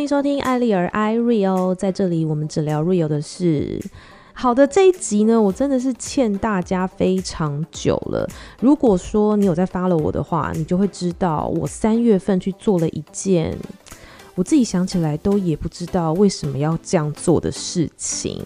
欢迎收听艾丽儿 i r e o 在这里我们只聊 real 的事。好的，这一集呢，我真的是欠大家非常久了。如果说你有在发了我的话，你就会知道我三月份去做了一件我自己想起来都也不知道为什么要这样做的事情。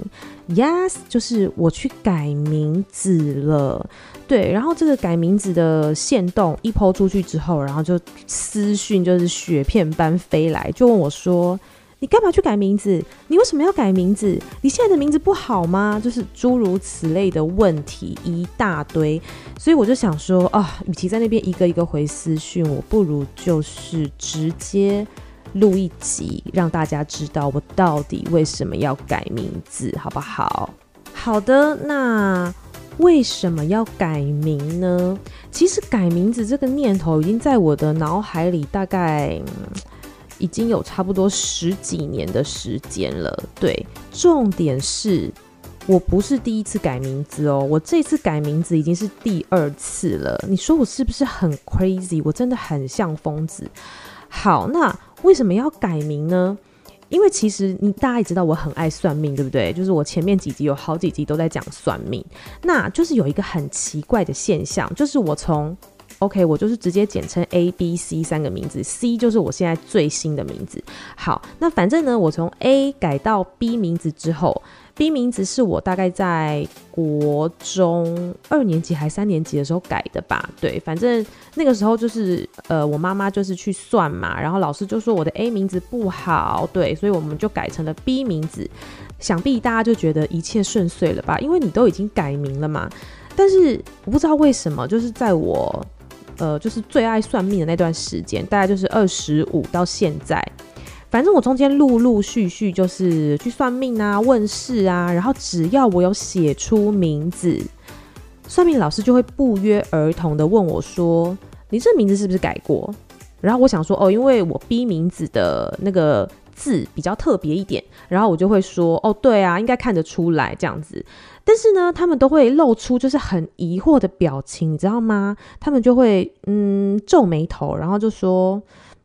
Yes，就是我去改名字了。对，然后这个改名字的线动一抛出去之后，然后就私讯就是雪片般飞来，就问我说：“你干嘛去改名字？你为什么要改名字？你现在的名字不好吗？”就是诸如此类的问题一大堆，所以我就想说啊，与其在那边一个一个回私讯，我不如就是直接录一集，让大家知道我到底为什么要改名字，好不好？好的，那。为什么要改名呢？其实改名字这个念头已经在我的脑海里大概已经有差不多十几年的时间了。对，重点是我不是第一次改名字哦，我这次改名字已经是第二次了。你说我是不是很 crazy？我真的很像疯子。好，那为什么要改名呢？因为其实你大家也知道我很爱算命，对不对？就是我前面几集有好几集都在讲算命，那就是有一个很奇怪的现象，就是我从 OK，我就是直接简称 A、B、C 三个名字，C 就是我现在最新的名字。好，那反正呢，我从 A 改到 B 名字之后。B 名字是我大概在国中二年级还三年级的时候改的吧？对，反正那个时候就是呃，我妈妈就是去算嘛，然后老师就说我的 A 名字不好，对，所以我们就改成了 B 名字。想必大家就觉得一切顺遂了吧？因为你都已经改名了嘛。但是我不知道为什么，就是在我呃，就是最爱算命的那段时间，大概就是二十五到现在。反正我中间陆陆续续就是去算命啊、问事啊，然后只要我有写出名字，算命老师就会不约而同的问我说：“你这名字是不是改过？”然后我想说：“哦，因为我 B 名字的那个字比较特别一点。”然后我就会说：“哦，对啊，应该看得出来这样子。”但是呢，他们都会露出就是很疑惑的表情，你知道吗？他们就会嗯皱眉头，然后就说：“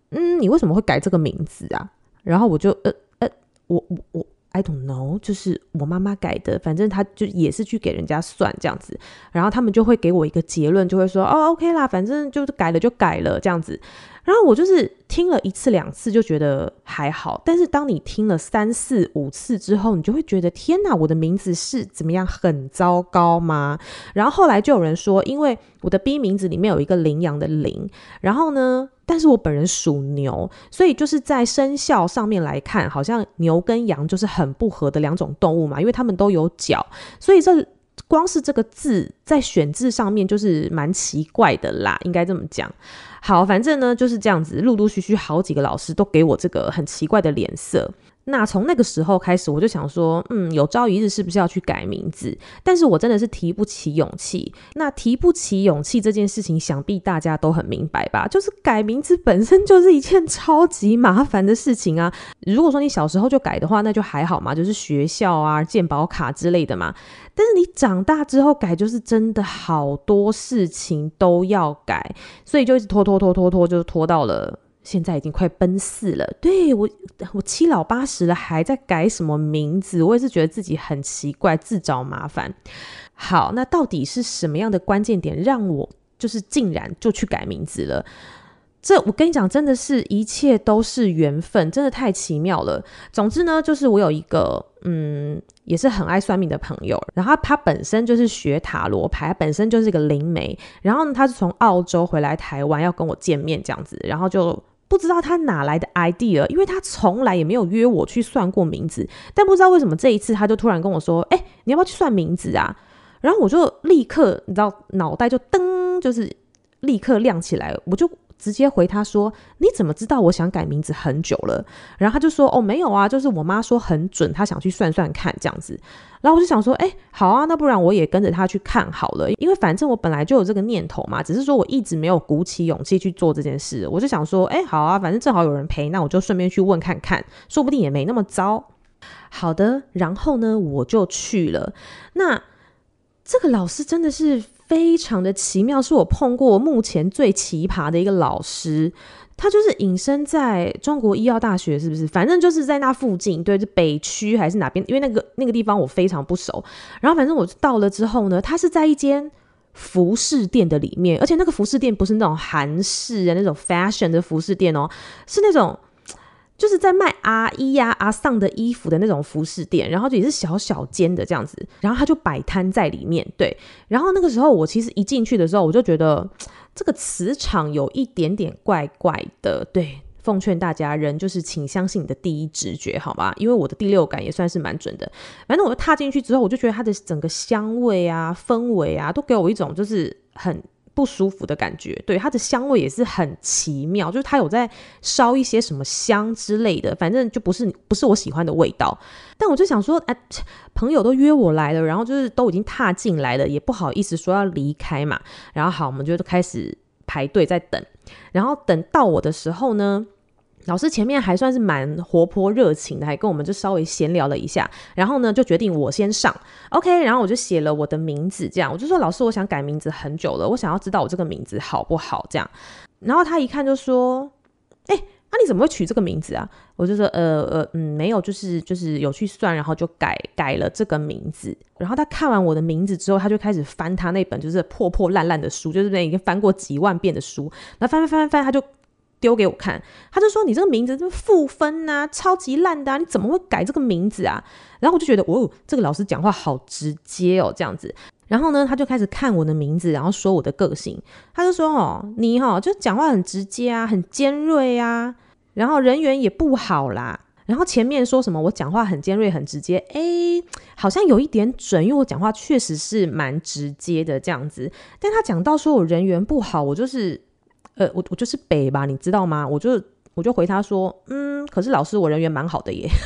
嗯，你为什么会改这个名字啊？”然后我就呃呃，我我我，I don't know，就是我妈妈改的，反正她就也是去给人家算这样子，然后他们就会给我一个结论，就会说哦，OK 啦，反正就是改了就改了这样子。然后我就是听了一次两次就觉得还好，但是当你听了三四五次之后，你就会觉得天哪，我的名字是怎么样很糟糕吗？然后后来就有人说，因为我的 B 名字里面有一个羚羊的羚，然后呢，但是我本人属牛，所以就是在生肖上面来看，好像牛跟羊就是很不合的两种动物嘛，因为它们都有角，所以这光是这个字在选字上面就是蛮奇怪的啦，应该这么讲。好，反正呢就是这样子，陆陆续续好几个老师都给我这个很奇怪的脸色。那从那个时候开始，我就想说，嗯，有朝一日是不是要去改名字？但是我真的是提不起勇气。那提不起勇气这件事情，想必大家都很明白吧？就是改名字本身就是一件超级麻烦的事情啊。如果说你小时候就改的话，那就还好嘛，就是学校啊、健保卡之类的嘛。但是你长大之后改，就是真的好多事情都要改，所以就一直拖拖拖拖拖，就拖到了。现在已经快奔四了，对，我，我七老八十了，还在改什么名字？我也是觉得自己很奇怪，自找麻烦。好，那到底是什么样的关键点让我就是竟然就去改名字了？这我跟你讲，真的是一切都是缘分，真的太奇妙了。总之呢，就是我有一个嗯，也是很爱算命的朋友，然后他，本身就是学塔罗牌，本身就是一个灵媒，然后呢，他是从澳洲回来台湾要跟我见面这样子，然后就。不知道他哪来的 idea，因为他从来也没有约我去算过名字，但不知道为什么这一次他就突然跟我说：“哎、你要不要去算名字啊？”然后我就立刻，你知道，脑袋就噔，就是立刻亮起来，我就。直接回他说：“你怎么知道我想改名字很久了？”然后他就说：“哦，没有啊，就是我妈说很准，她想去算算看这样子。”然后我就想说：“哎，好啊，那不然我也跟着他去看好了，因为反正我本来就有这个念头嘛，只是说我一直没有鼓起勇气去做这件事。我就想说：哎，好啊，反正正好有人陪，那我就顺便去问看看，说不定也没那么糟。好的，然后呢，我就去了。那这个老师真的是。”非常的奇妙，是我碰过目前最奇葩的一个老师。他就是隐身在中国医药大学，是不是？反正就是在那附近，对，是北区还是哪边？因为那个那个地方我非常不熟。然后反正我到了之后呢，他是在一间服饰店的里面，而且那个服饰店不是那种韩式的那种 fashion 的服饰店哦，是那种就是在卖阿姨呀、阿桑的衣服的那种服饰店，然后也是小小间的这样子。然后他就摆摊在里面，对。然后那个时候我其实一进去的时候，我就觉得。这个磁场有一点点怪怪的，对，奉劝大家，人就是请相信你的第一直觉，好吗？因为我的第六感也算是蛮准的。反正我就踏进去之后，我就觉得它的整个香味啊、氛围啊，都给我一种就是很。不舒服的感觉，对，它的香味也是很奇妙，就是它有在烧一些什么香之类的，反正就不是不是我喜欢的味道。但我就想说，哎，朋友都约我来了，然后就是都已经踏进来了，也不好意思说要离开嘛。然后好，我们就开始排队在等，然后等到我的时候呢。老师前面还算是蛮活泼热情的，还跟我们就稍微闲聊了一下，然后呢就决定我先上，OK，然后我就写了我的名字，这样我就说老师，我想改名字很久了，我想要知道我这个名字好不好，这样，然后他一看就说，哎，那、你怎么会取这个名字啊？我就说，呃呃嗯，没有，就是就是有去算，然后就改改了这个名字。然后他看完我的名字之后，他就开始翻他那本就是破破烂烂的书，就是那已经翻过几万遍的书，那翻翻翻翻，他就。丢给我看，他就说：“你这个名字是负分呐、超级烂的、啊，你怎么会改这个名字啊？”然后我就觉得，哦，这个老师讲话好直接哦，这样子。然后呢，他就开始看我的名字，然后说我的个性。他就说：“哦，你哈、哦、就讲话很直接啊，很尖锐啊，然后人缘也不好啦。”然后前面说什么我讲话很尖锐、很直接，诶，好像有一点准，因为我讲话确实是蛮直接的这样子。但他讲到说我人缘不好，我就是。呃，我我就是北吧，你知道吗？我就我就回他说，嗯，可是老师，我人缘蛮好的耶。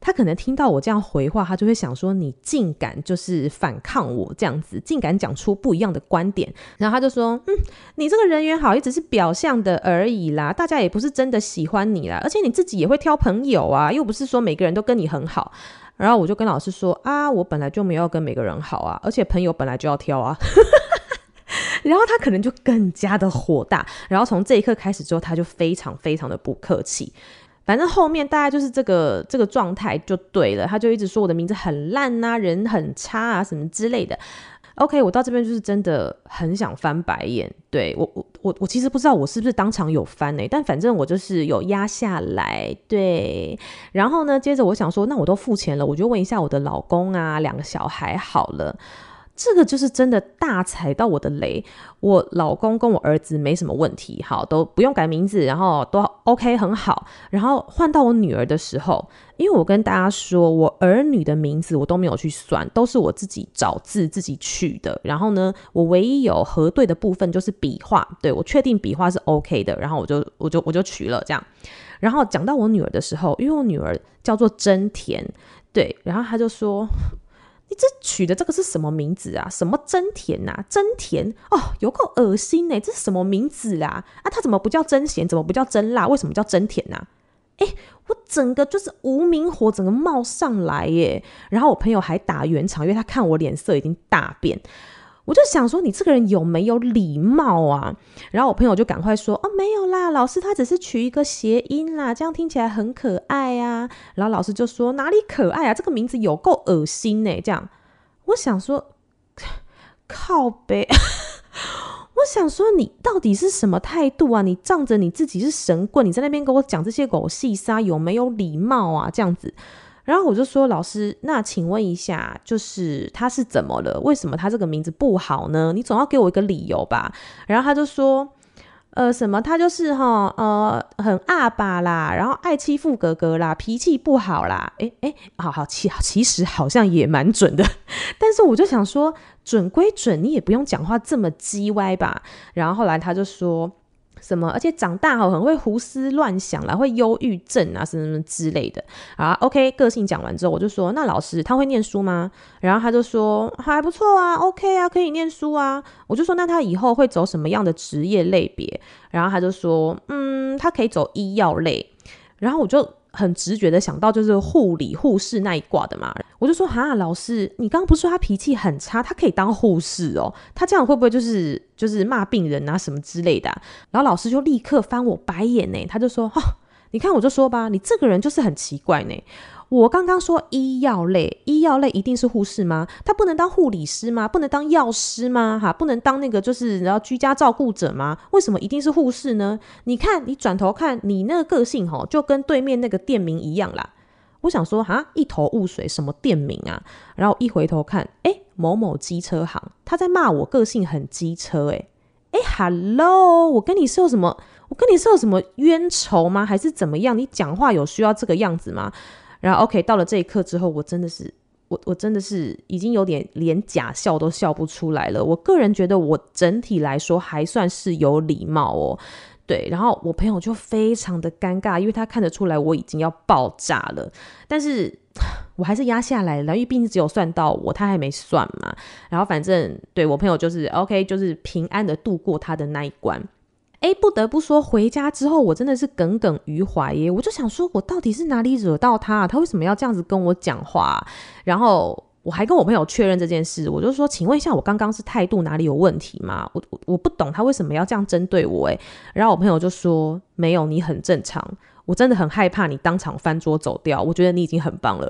他可能听到我这样回话，他就会想说，你竟敢就是反抗我这样子，竟敢讲出不一样的观点。然后他就说，嗯，你这个人缘好，也只是表象的而已啦，大家也不是真的喜欢你啦，而且你自己也会挑朋友啊，又不是说每个人都跟你很好。然后我就跟老师说，啊，我本来就没有跟每个人好啊，而且朋友本来就要挑啊。然后他可能就更加的火大，然后从这一刻开始之后，他就非常非常的不客气。反正后面大概就是这个这个状态就对了，他就一直说我的名字很烂啊，人很差啊，什么之类的。OK，我到这边就是真的很想翻白眼。对，我我我我其实不知道我是不是当场有翻呢、但反正我就是有压下来。对，然后呢，接着我想说，那我都付钱了，我就问一下我的老公啊，两个小孩好了。这个就是真的大踩到我的雷，我老公跟我儿子没什么问题，好，都不用改名字，然后都 OK 很好。然后换到我女儿的时候，因为我跟大家说，我儿女的名字我都没有去算，都是我自己找字自己取的。然后呢，我唯一有核对的部分就是笔画，对，我确定笔画是 OK 的，然后我就我就我就取了这样。然后讲到我女儿的时候，因为我女儿叫做真田，对，然后他就说。你这取的这个是什么名字啊？什么真甜呐、啊？真甜哦，有够恶心呢！这是什么名字啦？啊，他怎么不叫真咸？怎么不叫真辣？为什么叫真甜呐、啊？诶，我整个就是无名火，整个冒上来耶！然后我朋友还打圆场，因为他看我脸色已经大变。我就想说，你这个人有没有礼貌啊？然后我朋友就赶快说：“哦，没有啦，老师他只是取一个谐音啦，这样听起来很可爱啊。”然后老师就说：“哪里可爱啊？这个名字有够恶心呢！”这样，我想说，靠呗，我想说，你到底是什么态度啊？你仗着你自己是神棍，你在那边跟我讲这些狗屁沙，有没有礼貌啊？这样子。然后我就说，老师，那请问一下，就是他是怎么了？为什么他这个名字不好呢？你总要给我一个理由吧。然后他就说，呃，什么？他就是哈，呃，很阿爸啦，然后爱欺负哥哥啦，脾气不好啦。诶诶，好好，其其实好像也蛮准的。但是我就想说，准归准，你也不用讲话这么叽歪吧。然后后来他就说。什么？而且长大后很会胡思乱想啦，会忧郁症啊，什么什么之类的啊。OK，个性讲完之后，我就说：“那老师他会念书吗？”然后他就说：“还不错啊，OK 啊，可以念书啊。”我就说：“那他以后会走什么样的职业类别？”然后他就说：“嗯，他可以走医药类。”然后我就很直觉的想到就是护理护士那一挂的嘛，我就说哈，老师，你刚刚不是说他脾气很差，他可以当护士哦？他这样会不会就是就是骂病人啊什么之类的？然后老师就立刻翻我白眼呢，他就说哈，你看我就说吧，你这个人就是很奇怪呢。我刚刚说医药类，医药类一定是护士吗？他不能当护理师吗？不能当药师吗？哈，不能当那个就是然后居家照顾者吗？为什么一定是护士呢？你看，你转头看你那个个性吼，就跟对面那个店名一样啦。我想说哈，一头雾水，什么店名啊？然后一回头看，诶，某某机车行，他在骂我个性很机车，诶诶，Hello，我跟你是有什么？我跟你是有什么冤仇吗？还是怎么样？你讲话有需要这个样子吗？然后，OK，到了这一刻之后，我真的是，我我真的是已经有点连假笑都笑不出来了。我个人觉得，我整体来说还算是有礼貌哦。对，然后我朋友就非常的尴尬，因为他看得出来我已经要爆炸了，但是我还是压下来了，因为毕竟只有算到我，他还没算嘛。然后反正对我朋友就是 OK，就是平安的度过他的那一关。哎，不得不说，回家之后我真的是耿耿于怀耶。我就想说，我到底是哪里惹到他？他为什么要这样子跟我讲话？然后我还跟我朋友确认这件事，我就说，请问一下，我刚刚是态度哪里有问题吗？我我我不懂他为什么要这样针对我。哎，然后我朋友就说，没有，你很正常。我真的很害怕你当场翻桌走掉。我觉得你已经很棒了。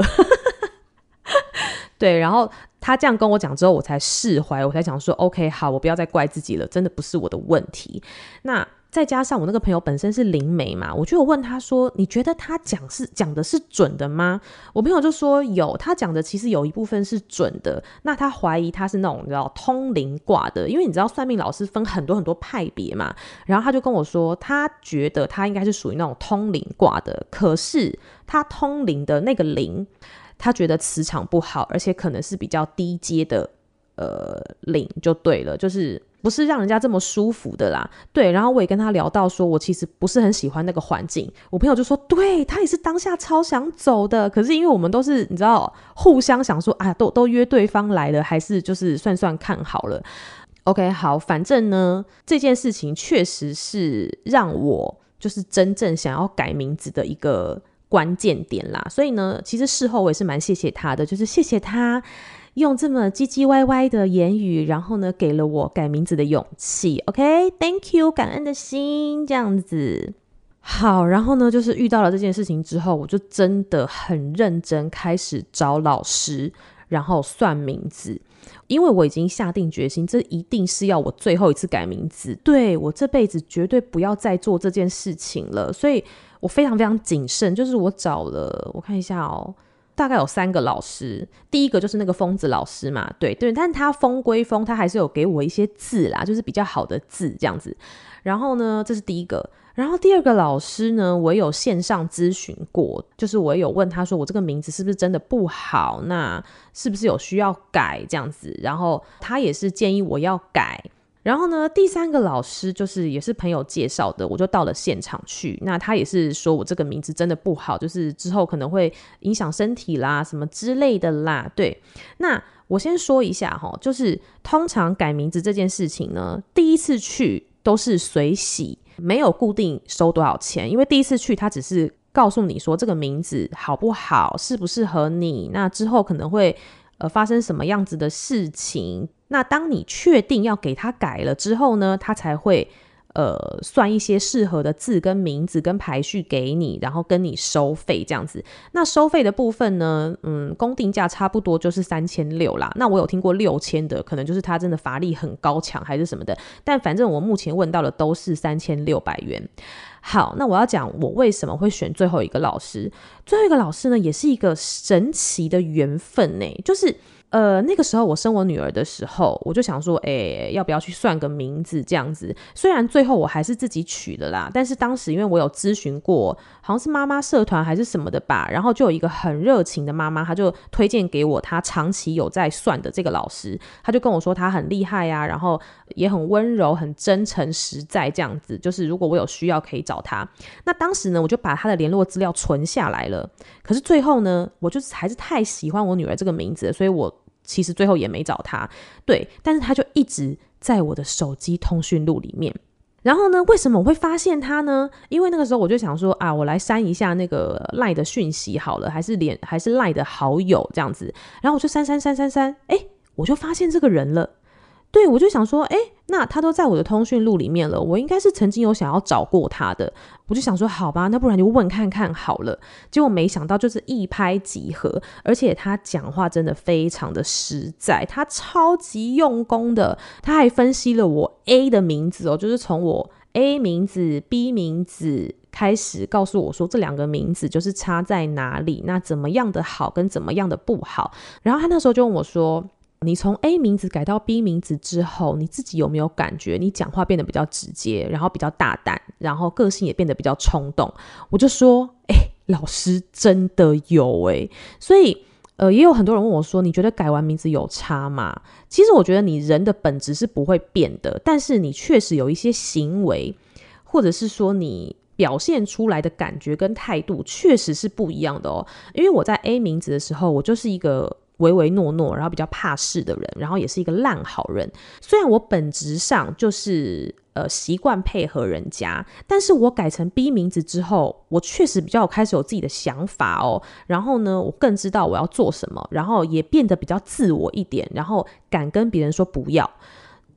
对，然后。他这样跟我讲之后，我才释怀，我才想说，OK，好，我不要再怪自己了，真的不是我的问题。那再加上我那个朋友本身是灵媒嘛，我就有问他说，你觉得他讲是讲的是准的吗？我朋友就说有，他讲的其实有一部分是准的。那他怀疑他是那种你知道通灵卦的，因为你知道算命老师分很多很多派别嘛。然后他就跟我说，他觉得他应该是属于那种通灵卦的，可是他通灵的那个灵。他觉得磁场不好，而且可能是比较低阶的，呃，灵就对了，就是不是让人家这么舒服的啦。对，然后我也跟他聊到说，我其实不是很喜欢那个环境。我朋友就说，对，他也是当下超想走的，可是因为我们都是你知道，互相想说啊，都都约对方来了，还是就是算算看好了。OK，好，反正呢，这件事情确实是让我就是真正想要改名字的一个。关键点啦，所以呢，其实事后我也是蛮谢谢他的，就是谢谢他用这么唧唧歪歪的言语，然后呢，给了我改名字的勇气。OK，Thank you，感恩的心这样子。好，然后呢，就是遇到了这件事情之后，我就真的很认真开始找老师，然后算名字，因为我已经下定决心，这一定是要我最后一次改名字，对，我这辈子绝对不要再做这件事情了，所以。我非常非常谨慎，就是我找了，我看一下哦，大概有三个老师。第一个就是那个疯子老师嘛，对对，但他疯归疯，他还是有给我一些字啦，就是比较好的字这样子。然后呢，这是第一个。然后第二个老师呢，我有线上咨询过，就是我有问他说，我这个名字是不是真的不好？那是不是有需要改这样子？然后他也是建议我要改。然后呢，第三个老师就是也是朋友介绍的，我就到了现场去。那他也是说我这个名字真的不好，就是之后可能会影响身体啦，什么之类的啦。对，那我先说一下哈，就是通常改名字这件事情呢，第一次去都是随喜，没有固定收多少钱，因为第一次去他只是告诉你说这个名字好不好，适不适合你，那之后可能会呃发生什么样子的事情。那当你确定要给他改了之后呢，他才会呃算一些适合的字跟名字跟排序给你，然后跟你收费这样子。那收费的部分呢，嗯，公定价差不多就是三千六啦。那我有听过六千的，可能就是他真的法力很高强还是什么的。但反正我目前问到的都是三千六百元。好，那我要讲我为什么会选最后一个老师。最后一个老师呢，也是一个神奇的缘分呢，就是。呃，那个时候我生我女儿的时候，我就想说，哎、要不要去算个名字这样子？虽然最后我还是自己取的啦，但是当时因为我有咨询过，好像是妈妈社团还是什么的吧，然后就有一个很热情的妈妈，她就推荐给我她长期有在算的这个老师，她就跟我说她很厉害呀、啊，然后也很温柔、很真诚、实在这样子，就是如果我有需要可以找她。那当时呢，我就把她的联络资料存下来了。可是最后呢，我就是还是太喜欢我女儿这个名字，所以我。其实最后也没找他，对，但是他就一直在我的手机通讯录里面。然后呢，为什么我会发现他呢？因为那个时候我就想说啊，我来删一下那个赖的讯息好了，还是连还是赖的好友这样子。然后我就删删删删删，哎，我就发现这个人了。对，我就想说，哎，那他都在我的通讯录里面了，我应该是曾经有想要找过他的。我就想说，好吧，那不然就问看看好了。结果没想到就是一拍即合，而且他讲话真的非常的实在，他超级用功的，他还分析了我 A 的名字哦，就是从我 A 名字、B 名字开始告诉我说这两个名字就是差在哪里，那怎么样的好跟怎么样的不好。然后他那时候就问我说。你从 A 名字改到 B 名字之后，你自己有没有感觉你讲话变得比较直接，然后比较大胆，然后个性也变得比较冲动？我就说，哎、老师真的有哎、所以呃，也有很多人问我说，你觉得改完名字有差吗？其实我觉得你人的本质是不会变的，但是你确实有一些行为，或者是说你表现出来的感觉跟态度，确实是不一样的哦。因为我在 A 名字的时候，我就是一个。唯唯诺诺，然后比较怕事的人，然后也是一个烂好人。虽然我本质上就是呃习惯配合人家，但是我改成 B 名字之后，我确实比较开始有自己的想法哦。然后呢，我更知道我要做什么，然后也变得比较自我一点，然后敢跟别人说不要。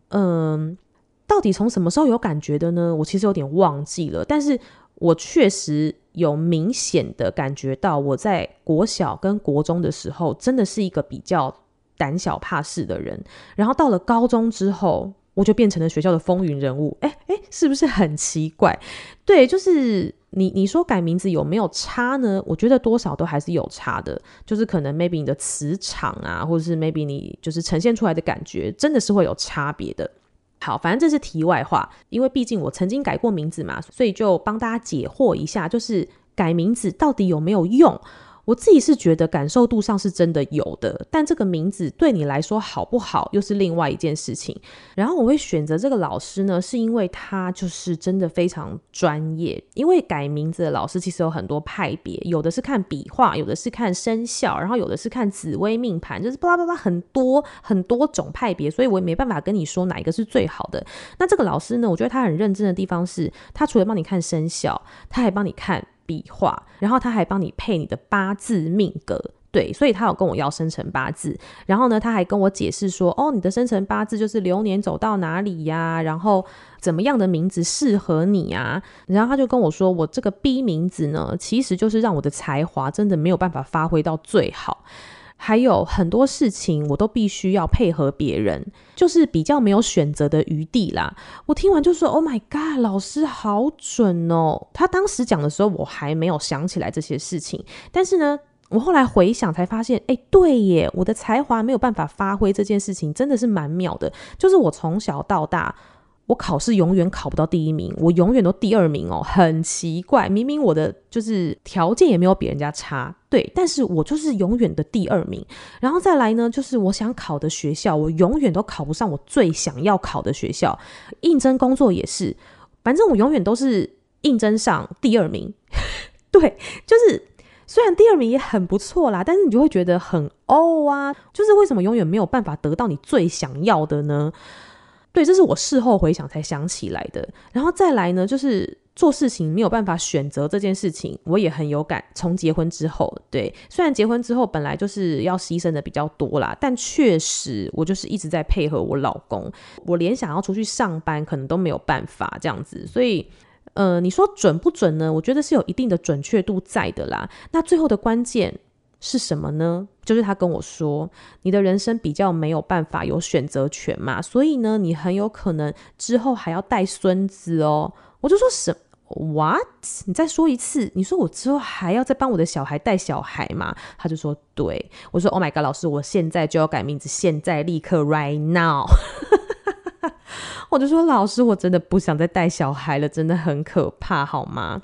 嗯，到底从什么时候有感觉的呢？我其实有点忘记了，但是我确实。有明显的感觉到，我在国小跟国中的时候，真的是一个比较胆小怕事的人。然后到了高中之后，我就变成了学校的风云人物。哎哎，是不是很奇怪？对，就是你你说改名字有没有差呢？我觉得多少都还是有差的。就是可能 maybe 你的磁场啊，或者是 maybe 你就是呈现出来的感觉，真的是会有差别的。好，反正这是题外话，因为毕竟我曾经改过名字嘛，所以就帮大家解惑一下，就是改名字到底有没有用？我自己是觉得感受度上是真的有的，但这个名字对你来说好不好，又是另外一件事情。然后我会选择这个老师呢，是因为他就是真的非常专业。因为改名字的老师其实有很多派别，有的是看笔画，有的是看生肖，然后有的是看紫微命盘，就是巴拉巴拉很多很多种派别，所以我也没办法跟你说哪一个是最好的。那这个老师呢，我觉得他很认真的地方是，他除了帮你看生肖，他还帮你看。笔画，然后他还帮你配你的八字命格，对，所以他有跟我要生辰八字，然后呢，他还跟我解释说，哦，你的生辰八字就是流年走到哪里呀，然后怎么样的名字适合你呀，然后他就跟我说，我这个 B 名字呢，其实就是让我的才华真的没有办法发挥到最好。还有很多事情我都必须要配合别人，就是比较没有选择的余地啦。我听完就说：“Oh my god，老师好准哦！”他当时讲的时候，我还没有想起来这些事情，但是呢，我后来回想才发现，哎，对耶，我的才华没有办法发挥这件事情，真的是蛮妙的。就是我从小到大。我考试永远考不到第一名，我永远都第二名哦，很奇怪。明明我的就是条件也没有比人家差，对，但是我就是永远的第二名。然后再来呢，就是我想考的学校，我永远都考不上我最想要考的学校。应征工作也是，反正我永远都是应征上第二名。对，就是虽然第二名也很不错啦，但是你就会觉得很哦啊，就是为什么永远没有办法得到你最想要的呢？对，这是我事后回想才想起来的。然后再来呢，就是做事情没有办法选择这件事情，我也很有感。从结婚之后，对，虽然结婚之后本来就是要牺牲的比较多啦，但确实我就是一直在配合我老公，我连想要出去上班可能都没有办法这样子。所以，呃，你说准不准呢？我觉得是有一定的准确度在的啦。那最后的关键。是什么呢？就是他跟我说，你的人生比较没有办法有选择权嘛，所以呢，你很有可能之后还要带孙子哦。我就说什？What？你再说一次？你说我之后还要再帮我的小孩带小孩吗？他就说对。我说 Oh my God，老师，我现在就要改名字，现在立刻，right now。我就说老师，我真的不想再带小孩了，真的很可怕，好吗？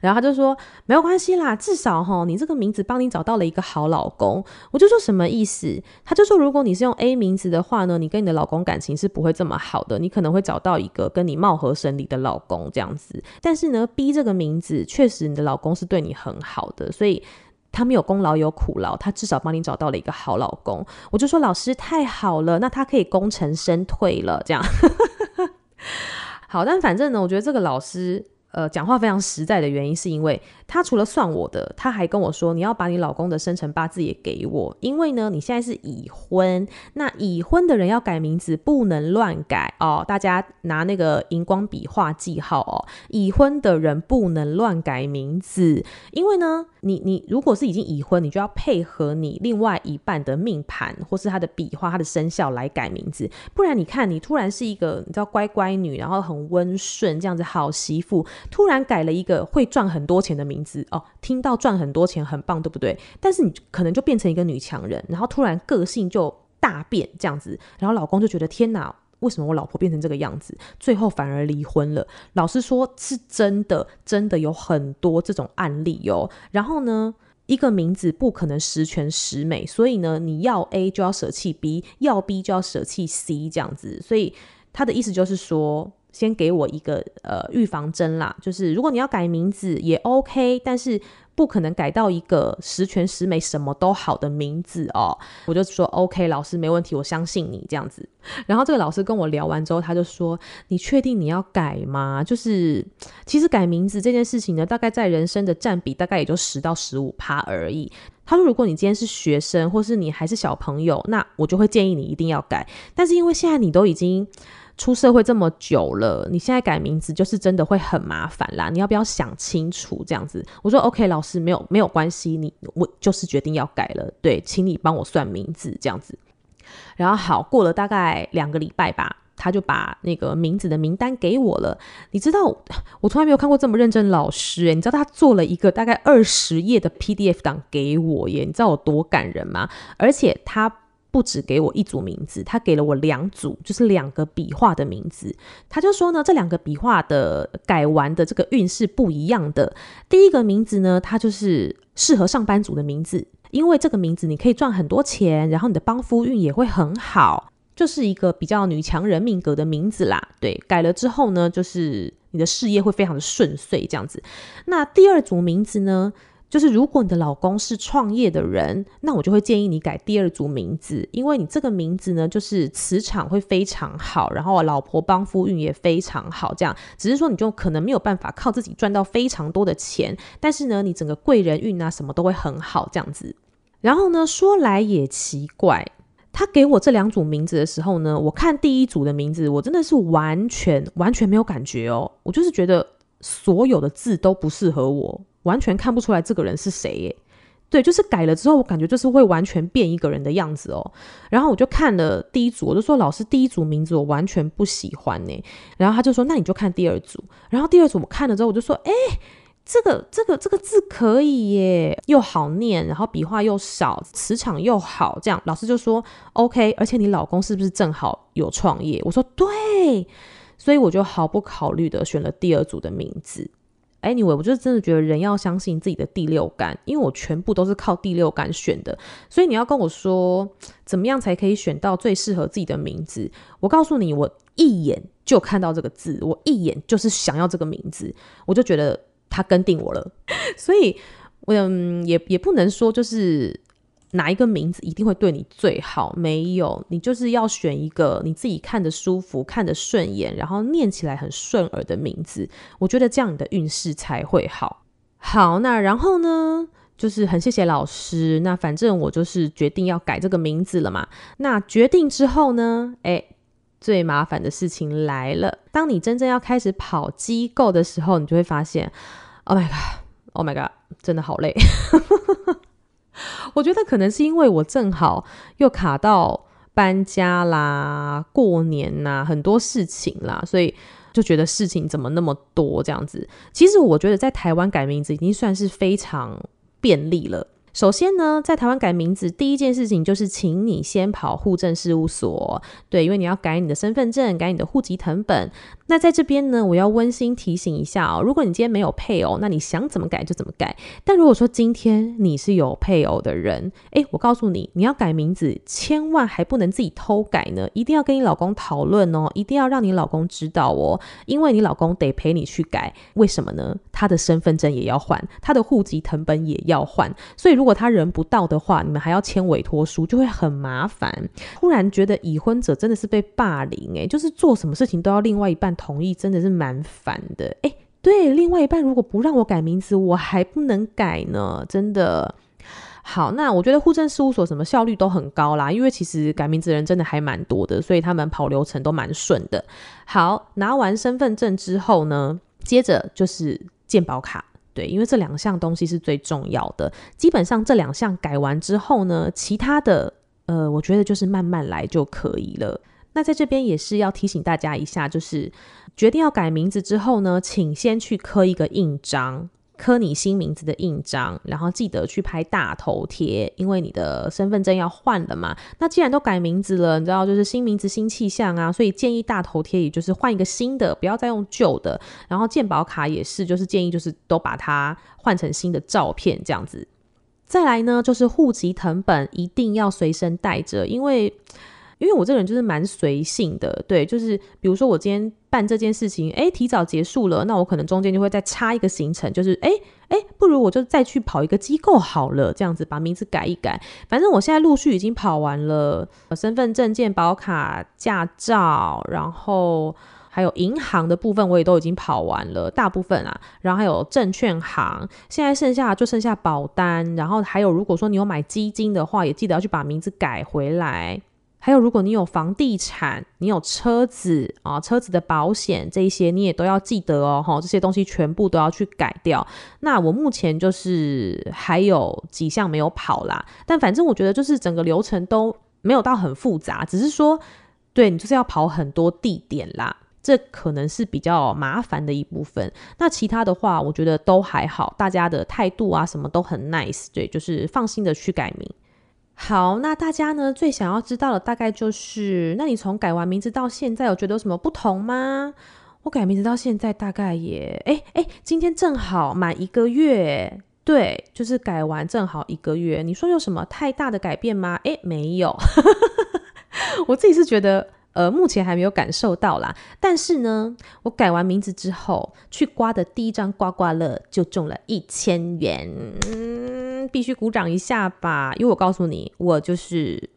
然后他就说没有关系啦，至少哈，你这个名字帮你找到了一个好老公。我就说什么意思？他就说如果你是用 A 名字的话呢，你跟你的老公感情是不会这么好的，你可能会找到一个跟你貌合神离的老公这样子。但是呢，B 这个名字确实你的老公是对你很好的，所以他没有功劳有苦劳，他至少帮你找到了一个好老公。我就说老师太好了，那他可以功成身退了这样。好，但反正呢，我觉得这个老师。呃，讲话非常实在的原因，是因为他除了算我的，他还跟我说，你要把你老公的生辰八字也给我，因为呢，你现在是已婚，那已婚的人要改名字不能乱改哦，大家拿那个荧光笔画记号哦，已婚的人不能乱改名字，因为呢，你你如果是已经已婚，你就要配合你另外一半的命盘或是他的笔画、他的生肖来改名字，不然你看你突然是一个你知道乖乖女，然后很温顺这样子好媳妇。突然改了一个会赚很多钱的名字哦，听到赚很多钱很棒，对不对？但是你可能就变成一个女强人，然后突然个性就大变这样子，然后老公就觉得天哪，为什么我老婆变成这个样子？最后反而离婚了。老实说，是真的，真的有很多这种案例哟。然后呢，一个名字不可能十全十美，所以呢，你要 A 就要舍弃 B，要 B 就要舍弃 C 这样子。所以他的意思就是说。先给我一个呃预防针啦，就是如果你要改名字也 OK，但是不可能改到一个十全十美、什么都好的名字哦。我就说 OK，老师没问题，我相信你这样子。然后这个老师跟我聊完之后，他就说：“你确定你要改吗？”就是其实改名字这件事情呢，大概在人生的占比大概也就十到十五趴而已。他说：“如果你今天是学生，或是你还是小朋友，那我就会建议你一定要改。但是因为现在你都已经……出社会这么久了，你现在改名字就是真的会很麻烦啦。你要不要想清楚这样子？我说 OK，老师没有没有关系，你我就是决定要改了。对，请你帮我算名字这样子。然后好，过了大概两个礼拜吧，他就把那个名字的名单给我了。你知道我从来没有看过这么认真老师诶，你知道他做了一个大概二十页的 PDF 档给我耶，你知道有多感人吗？而且他。不只给我一组名字，他给了我两组，就是两个笔画的名字。他就说呢，这两个笔画的改完的这个运势不一样的。第一个名字呢，它就是适合上班族的名字，因为这个名字你可以赚很多钱，然后你的帮夫运也会很好，就是一个比较女强人命格的名字啦。对，改了之后呢，就是你的事业会非常的顺遂这样子。那第二组名字呢？就是如果你的老公是创业的人，那我就会建议你改第二组名字，因为你这个名字呢，就是磁场会非常好，然后老婆帮夫运也非常好。这样只是说你就可能没有办法靠自己赚到非常多的钱，但是呢，你整个贵人运啊什么都会很好这样子。然后呢，说来也奇怪，他给我这两组名字的时候呢，我看第一组的名字，我真的是完全完全没有感觉哦，我就是觉得所有的字都不适合我。完全看不出来这个人是谁耶，对，就是改了之后，我感觉就是会完全变一个人的样子哦。然后我就看了第一组，我就说老师第一组名字我完全不喜欢呢。然后他就说那你就看第二组。然后第二组我看了之后，我就说哎，这个这个这个字可以耶，又好念，然后笔画又少，磁场又好，这样老师就说 OK。而且你老公是不是正好有创业？我说对，所以我就毫不考虑的选了第二组的名字。Anyway，我就真的觉得人要相信自己的第六感，因为我全部都是靠第六感选的，所以你要跟我说怎么样才可以选到最适合自己的名字？我告诉你，我一眼就看到这个字，我一眼就是想要这个名字，我就觉得他跟定我了，所以我嗯也也不能说就是。哪一个名字一定会对你最好？没有，你就是要选一个你自己看得舒服、看得顺眼，然后念起来很顺耳的名字。我觉得这样你的运势才会好。好，那然后呢，就是很谢谢老师。那反正我就是决定要改这个名字了嘛。那决定之后呢，诶，最麻烦的事情来了。当你真正要开始跑机构的时候，你就会发现，Oh my God，Oh my God，真的好累。我觉得可能是因为我正好又卡到搬家啦、过年呐，很多事情啦，所以就觉得事情怎么那么多这样子。其实我觉得在台湾改名字已经算是非常便利了。首先呢，在台湾改名字，第一件事情就是请你先跑户政事务所，对，因为你要改你的身份证、改你的户籍成本。那在这边呢，我要温馨提醒一下哦，如果你今天没有配偶，那你想怎么改就怎么改。但如果说今天你是有配偶的人，诶，我告诉你，你要改名字，千万还不能自己偷改呢，一定要跟你老公讨论哦，一定要让你老公知道哦，因为你老公得陪你去改。为什么呢？他的身份证也要换，他的户籍成本也要换，所以如果他人不到的话，你们还要签委托书，就会很麻烦。突然觉得已婚者真的是被霸凌诶，就是做什么事情都要另外一半同意，真的是蛮烦的。诶，对，另外一半如果不让我改名字，我还不能改呢，真的。好，那我觉得户政事务所什么效率都很高啦，因为其实改名字的人真的还蛮多的，所以他们跑流程都蛮顺的。好，拿完身份证之后呢，接着就是健保卡。对，因为这两项东西是最重要的。基本上这两项改完之后呢，其他的，呃，我觉得就是慢慢来就可以了。那在这边也是要提醒大家一下，就是决定要改名字之后呢，请先去刻一个印章。刻你新名字的印章，然后记得去拍大头贴，因为你的身份证要换了嘛。那既然都改名字了，你知道就是新名字新气象啊，所以建议大头贴也就是换一个新的，不要再用旧的。然后健保卡也是，就是建议就是都把它换成新的照片这样子。再来呢，就是户籍謄本一定要随身带着，因为。因为我这个人就是蛮随性的，对，就是比如说我今天办这件事情，哎，提早结束了，那我可能中间就会再插一个行程，就是哎哎，不如我就再去跑一个机构好了，这样子把名字改一改。反正我现在陆续已经跑完了身份证、件保卡、驾照，然后还有银行的部分我也都已经跑完了，大部分啊，然后还有证券行，现在剩下就剩下保单，然后还有如果说你有买基金的话，也记得要去把名字改回来。还有，如果你有房地产，你有车子啊，车子的保险这一些，你也都要记得哦，哈，这些东西全部都要去改掉。那我目前就是还有几项没有跑啦，但反正我觉得就是整个流程都没有到很复杂，只是说，对，你就是要跑很多地点啦，这可能是比较麻烦的一部分。那其他的话，我觉得都还好，大家的态度啊什么都很 nice，对，就是放心的去改名。好，那大家呢最想要知道的大概就是，那你从改完名字到现在有觉得有什么不同吗？我改名字到现在大概也，哎哎，今天正好满一个月，对，就是改完正好一个月。你说有什么太大的改变吗？哎，没有，我自己是觉得。呃，目前还没有感受到啦。但是呢，我改完名字之后，去刮的第一张刮刮乐就中了一千元，嗯，必须鼓掌一下吧。因为我告诉你，我就是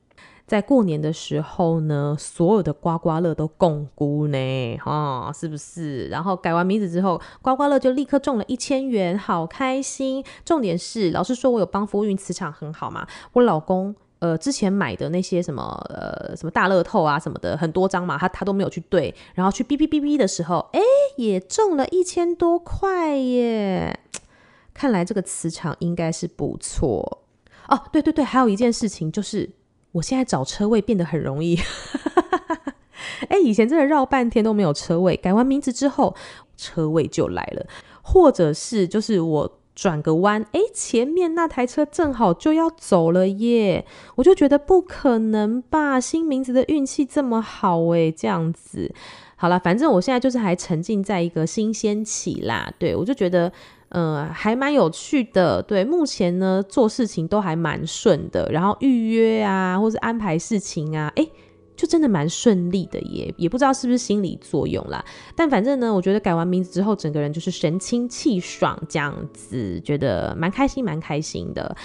在过年的时候呢，所有的刮刮乐都共估呢，哈、是不是？然后改完名字之后，刮刮乐就立刻中了一千元，好开心。重点是，老实说，我有帮夫运磁场很好嘛，我老公。呃，之前买的那些什么呃什么大乐透啊什么的很多张嘛，他他都没有去对，然后去哔哔哔哔的时候，哎，也中了一千多块耶！看来这个磁场应该是不错哦。对对对，还有一件事情就是，我现在找车位变得很容易。哎，以前真的绕半天都没有车位，改完名字之后，车位就来了，或者是就是我。转个弯，诶，前面那台车正好就要走了耶！我就觉得不可能吧，新名字的运气这么好诶，这样子，好了，反正我现在就是还沉浸在一个新鲜期啦。对，我就觉得，呃，还蛮有趣的。对，目前呢做事情都还蛮顺的，然后预约啊，或是安排事情啊，诶。就真的蛮顺利的耶，也不知道是不是心理作用啦。但反正呢，我觉得改完名字之后，整个人就是神清气爽这样子，觉得蛮开心，蛮开心的。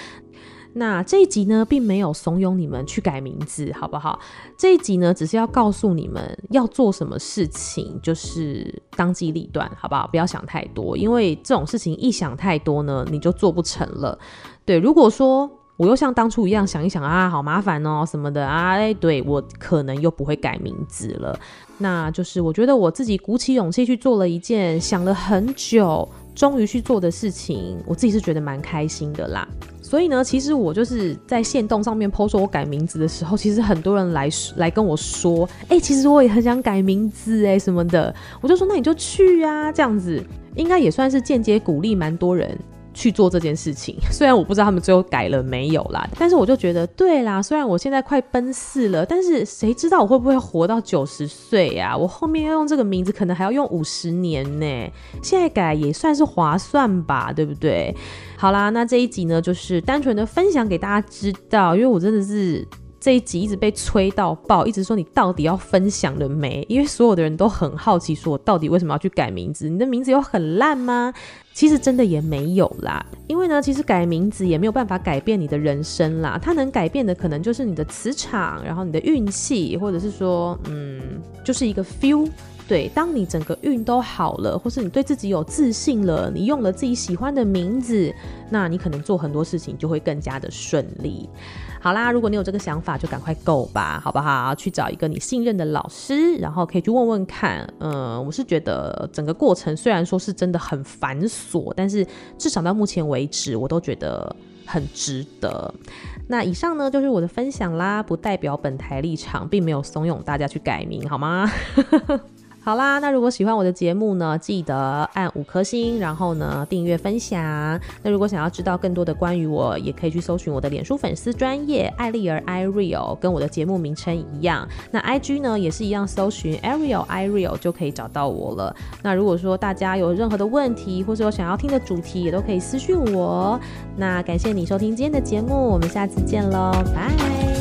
那这一集呢，并没有怂恿你们去改名字，好不好？这一集呢，只是要告诉你们要做什么事情，就是当机立断，好不好？不要想太多，因为这种事情一想太多呢，你就做不成了。对，如果说。我又像当初一样想一想啊，好麻烦哦什么的啊，哎，对，我可能又不会改名字了。那就是我觉得我自己鼓起勇气去做了一件想了很久，终于去做的事情，我自己是觉得蛮开心的啦。所以呢，其实我就是在线动上面 po 说我改名字的时候，其实很多人来来跟我说，哎，其实我也很想改名字哎什么的，我就说那你就去啊，这样子应该也算是间接鼓励蛮多人。去做这件事情，虽然我不知道他们最后改了没有啦，但是我就觉得对啦。虽然我现在快奔四了，但是谁知道我会不会活到九十岁呀？我后面要用这个名字，可能还要用五十年呢。现在改也算是划算吧，对不对？好啦，那这一集呢，就是单纯的分享给大家知道，因为我真的是。这一集一直被催到爆，一直说你到底要分享了没？因为所有的人都很好奇，说我到底为什么要去改名字？你的名字有很烂吗？其实真的也没有啦，因为呢，其实改名字也没有办法改变你的人生啦，它能改变的可能就是你的磁场，然后你的运气，或者是说，嗯，就是一个 feel。对，当你整个运都好了，或是你对自己有自信了，你用了自己喜欢的名字，那你可能做很多事情就会更加的顺利。好啦，如果你有这个想法，就赶快购吧，好不好？去找一个你信任的老师，然后可以去问问看。嗯，我是觉得整个过程虽然说是真的很繁琐，但是至少到目前为止，我都觉得很值得。那以上呢，就是我的分享啦，不代表本台立场，并没有怂恿大家去改名，好吗？好啦，那如果喜欢我的节目呢，记得按五颗星，然后呢订阅分享。那如果想要知道更多的关于我，也可以去搜寻我的脸书粉丝专业艾丽儿 Ireal，跟我的节目名称一样。那 IG 呢也是一样，搜寻 Ariel Ireal 就可以找到我了。那如果说大家有任何的问题，或是有想要听的主题，也都可以私讯我。那感谢你收听今天的节目，我们下次见喽，拜。